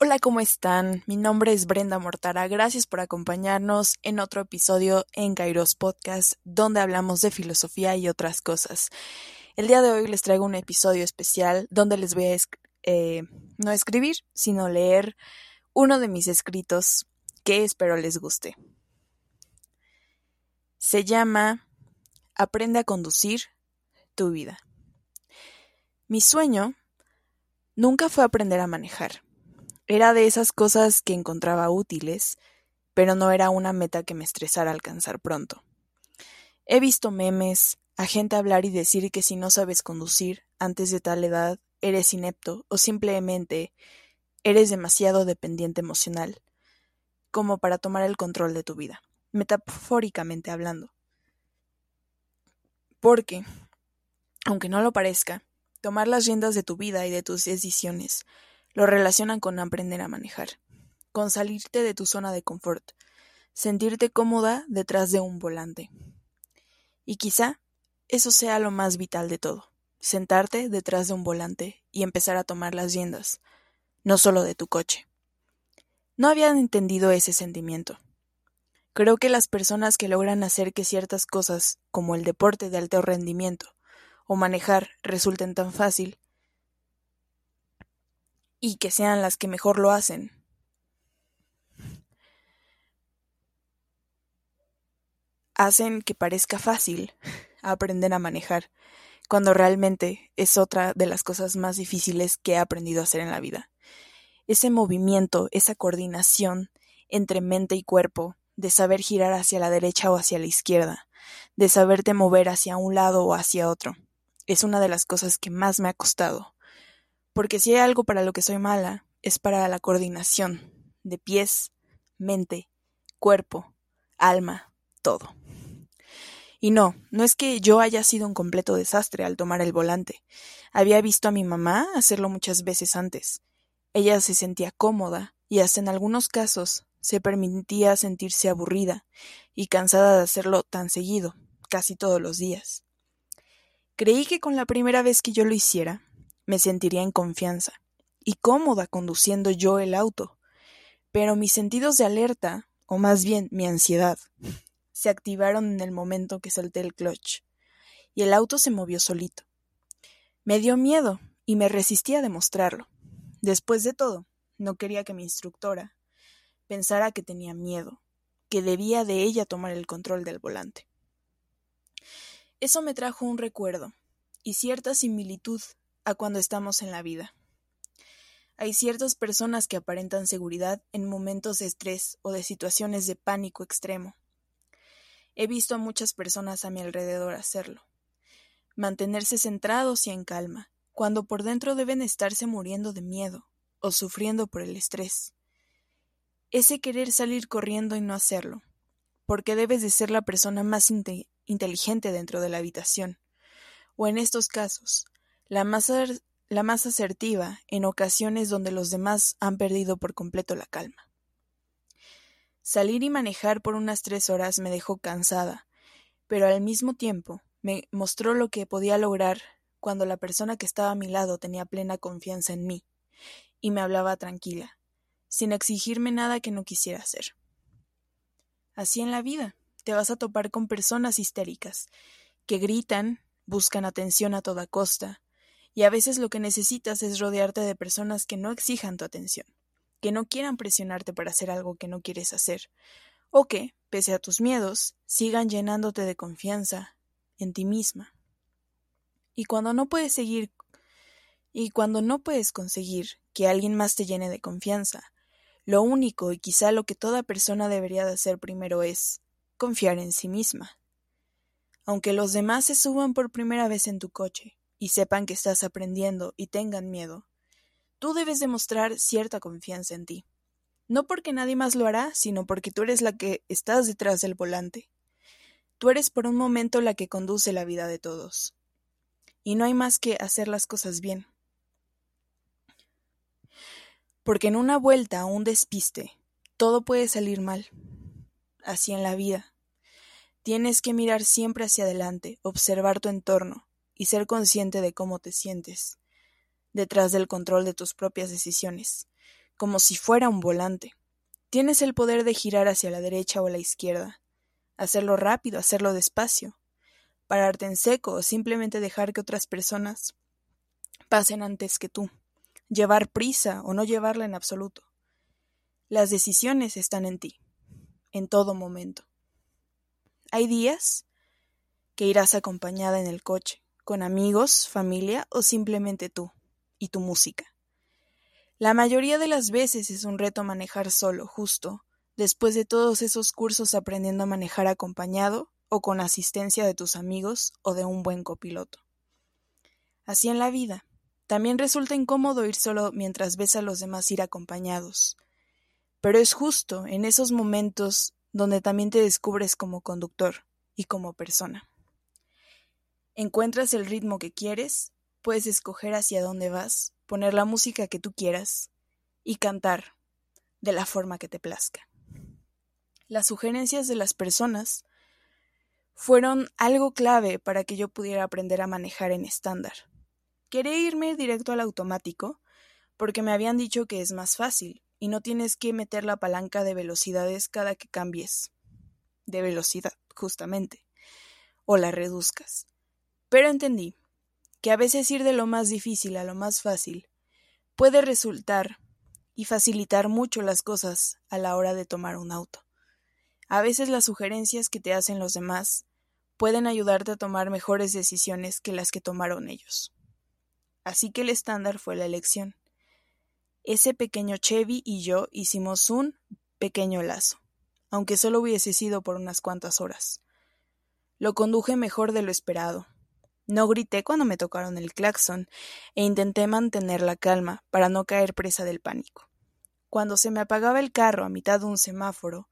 Hola, ¿cómo están? Mi nombre es Brenda Mortara. Gracias por acompañarnos en otro episodio en Kairos Podcast, donde hablamos de filosofía y otras cosas. El día de hoy les traigo un episodio especial donde les voy a eh, no escribir, sino leer uno de mis escritos que espero les guste. Se llama Aprende a conducir tu vida. Mi sueño nunca fue aprender a manejar era de esas cosas que encontraba útiles, pero no era una meta que me estresara alcanzar pronto. He visto memes, a gente hablar y decir que si no sabes conducir antes de tal edad, eres inepto o simplemente eres demasiado dependiente emocional como para tomar el control de tu vida, metafóricamente hablando. Porque, aunque no lo parezca, tomar las riendas de tu vida y de tus decisiones lo relacionan con aprender a manejar, con salirte de tu zona de confort, sentirte cómoda detrás de un volante. Y quizá eso sea lo más vital de todo, sentarte detrás de un volante y empezar a tomar las riendas, no solo de tu coche. No habían entendido ese sentimiento. Creo que las personas que logran hacer que ciertas cosas, como el deporte de alto rendimiento o manejar, resulten tan fácil, y que sean las que mejor lo hacen. Hacen que parezca fácil aprender a manejar, cuando realmente es otra de las cosas más difíciles que he aprendido a hacer en la vida. Ese movimiento, esa coordinación entre mente y cuerpo, de saber girar hacia la derecha o hacia la izquierda, de saberte mover hacia un lado o hacia otro, es una de las cosas que más me ha costado porque si hay algo para lo que soy mala, es para la coordinación de pies, mente, cuerpo, alma, todo. Y no, no es que yo haya sido un completo desastre al tomar el volante. Había visto a mi mamá hacerlo muchas veces antes. Ella se sentía cómoda y hasta en algunos casos se permitía sentirse aburrida y cansada de hacerlo tan seguido, casi todos los días. Creí que con la primera vez que yo lo hiciera, me sentiría en confianza y cómoda conduciendo yo el auto. Pero mis sentidos de alerta, o más bien mi ansiedad, se activaron en el momento que solté el clutch, y el auto se movió solito. Me dio miedo y me resistí a demostrarlo. Después de todo, no quería que mi instructora pensara que tenía miedo, que debía de ella tomar el control del volante. Eso me trajo un recuerdo y cierta similitud a cuando estamos en la vida. Hay ciertas personas que aparentan seguridad en momentos de estrés o de situaciones de pánico extremo. He visto a muchas personas a mi alrededor hacerlo. Mantenerse centrados y en calma, cuando por dentro deben estarse muriendo de miedo o sufriendo por el estrés. Ese querer salir corriendo y no hacerlo, porque debes de ser la persona más inteligente dentro de la habitación, o en estos casos, la más, asertiva en ocasiones donde los demás han perdido por completo la calma. Salir y manejar por unas tres horas me dejó cansada, pero al mismo tiempo me mostró lo que podía lograr cuando la persona que estaba a mi lado tenía plena confianza en mí y me hablaba tranquila, sin exigirme nada que no quisiera hacer. Así en la vida, te vas a topar con personas histéricas, que gritan, buscan atención a toda costa, y a veces lo que necesitas es rodearte de personas que no exijan tu atención, que no quieran presionarte para hacer algo que no quieres hacer, o que, pese a tus miedos, sigan llenándote de confianza en ti misma. Y cuando no puedes seguir y cuando no puedes conseguir que alguien más te llene de confianza, lo único y quizá lo que toda persona debería de hacer primero es confiar en sí misma. Aunque los demás se suban por primera vez en tu coche, y sepan que estás aprendiendo y tengan miedo, tú debes demostrar cierta confianza en ti. No porque nadie más lo hará, sino porque tú eres la que estás detrás del volante. Tú eres por un momento la que conduce la vida de todos. Y no hay más que hacer las cosas bien. Porque en una vuelta o un despiste, todo puede salir mal. Así en la vida. Tienes que mirar siempre hacia adelante, observar tu entorno, y ser consciente de cómo te sientes detrás del control de tus propias decisiones, como si fuera un volante. Tienes el poder de girar hacia la derecha o la izquierda, hacerlo rápido, hacerlo despacio, pararte en seco o simplemente dejar que otras personas pasen antes que tú, llevar prisa o no llevarla en absoluto. Las decisiones están en ti, en todo momento. Hay días que irás acompañada en el coche, con amigos, familia o simplemente tú y tu música. La mayoría de las veces es un reto manejar solo, justo, después de todos esos cursos aprendiendo a manejar acompañado o con asistencia de tus amigos o de un buen copiloto. Así en la vida, también resulta incómodo ir solo mientras ves a los demás ir acompañados. Pero es justo en esos momentos donde también te descubres como conductor y como persona. Encuentras el ritmo que quieres, puedes escoger hacia dónde vas, poner la música que tú quieras y cantar de la forma que te plazca. Las sugerencias de las personas fueron algo clave para que yo pudiera aprender a manejar en estándar. Quería irme directo al automático porque me habían dicho que es más fácil y no tienes que meter la palanca de velocidades cada que cambies de velocidad, justamente, o la reduzcas. Pero entendí que a veces ir de lo más difícil a lo más fácil puede resultar y facilitar mucho las cosas a la hora de tomar un auto. A veces las sugerencias que te hacen los demás pueden ayudarte a tomar mejores decisiones que las que tomaron ellos. Así que el estándar fue la elección. Ese pequeño Chevy y yo hicimos un pequeño lazo, aunque solo hubiese sido por unas cuantas horas. Lo conduje mejor de lo esperado. No grité cuando me tocaron el claxon e intenté mantener la calma para no caer presa del pánico. Cuando se me apagaba el carro a mitad de un semáforo,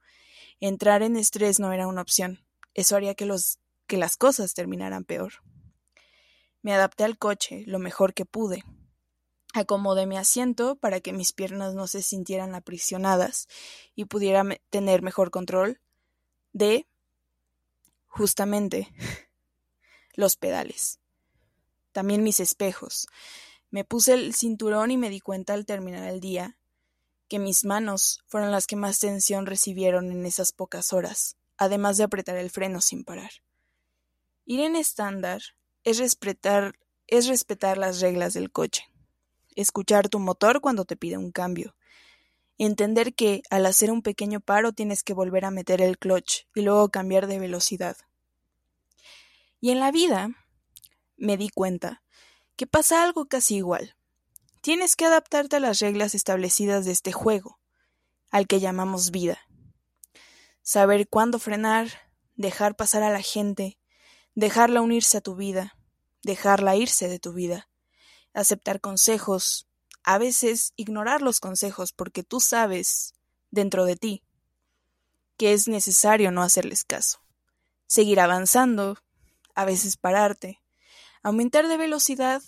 entrar en estrés no era una opción. Eso haría que que las cosas terminaran peor. Me adapté al coche lo mejor que pude. Acomodé mi asiento para que mis piernas no se sintieran aprisionadas y pudiera tener mejor control de, justamente, los pedales. También mis espejos. Me puse el cinturón y me di cuenta al terminar el día que mis manos fueron las que más tensión recibieron en esas pocas horas, además de apretar el freno sin parar. Ir en estándar es respetar, es respetar las reglas del coche, escuchar tu motor cuando te pide un cambio, entender que al hacer un pequeño paro tienes que volver a meter el clutch y luego cambiar de velocidad. Y en la vida me di cuenta que pasa algo casi igual. Tienes que adaptarte a las reglas establecidas de este juego, al que llamamos vida. Saber cuándo frenar, dejar pasar a la gente, dejarla unirse a tu vida, dejarla irse de tu vida, aceptar consejos, a veces ignorar los consejos porque tú sabes, dentro de ti, que es necesario no hacerles caso, seguir avanzando, a veces pararte, aumentar de velocidad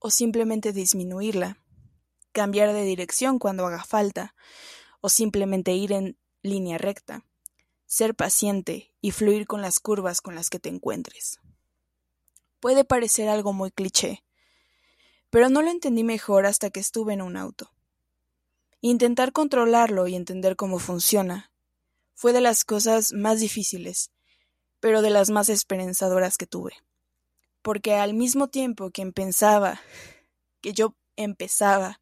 o simplemente disminuirla, cambiar de dirección cuando haga falta o simplemente ir en línea recta ser paciente y fluir con las curvas con las que te encuentres. Puede parecer algo muy cliché, pero no lo entendí mejor hasta que estuve en un auto. Intentar controlarlo y entender cómo funciona fue de las cosas más difíciles, pero de las más esperanzadoras que tuve. Porque al mismo tiempo que pensaba que yo empezaba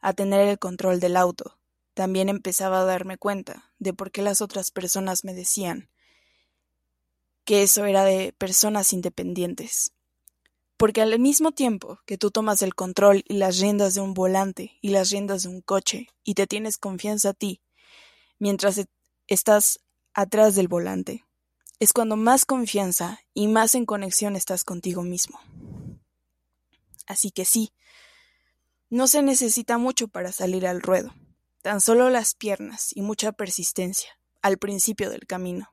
a tener el control del auto, también empezaba a darme cuenta de por qué las otras personas me decían que eso era de personas independientes. Porque al mismo tiempo que tú tomas el control y las riendas de un volante y las riendas de un coche y te tienes confianza a ti, mientras estás atrás del volante, es cuando más confianza y más en conexión estás contigo mismo. Así que sí, no se necesita mucho para salir al ruedo tan solo las piernas y mucha persistencia al principio del camino.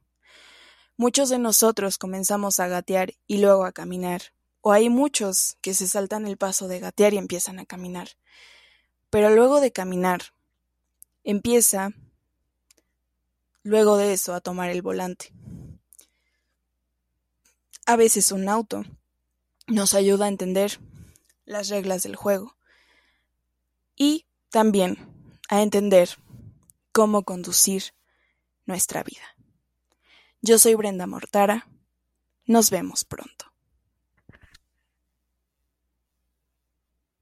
Muchos de nosotros comenzamos a gatear y luego a caminar, o hay muchos que se saltan el paso de gatear y empiezan a caminar. Pero luego de caminar, empieza, luego de eso, a tomar el volante. A veces un auto nos ayuda a entender las reglas del juego y también a entender cómo conducir nuestra vida. Yo soy Brenda Mortara. Nos vemos pronto.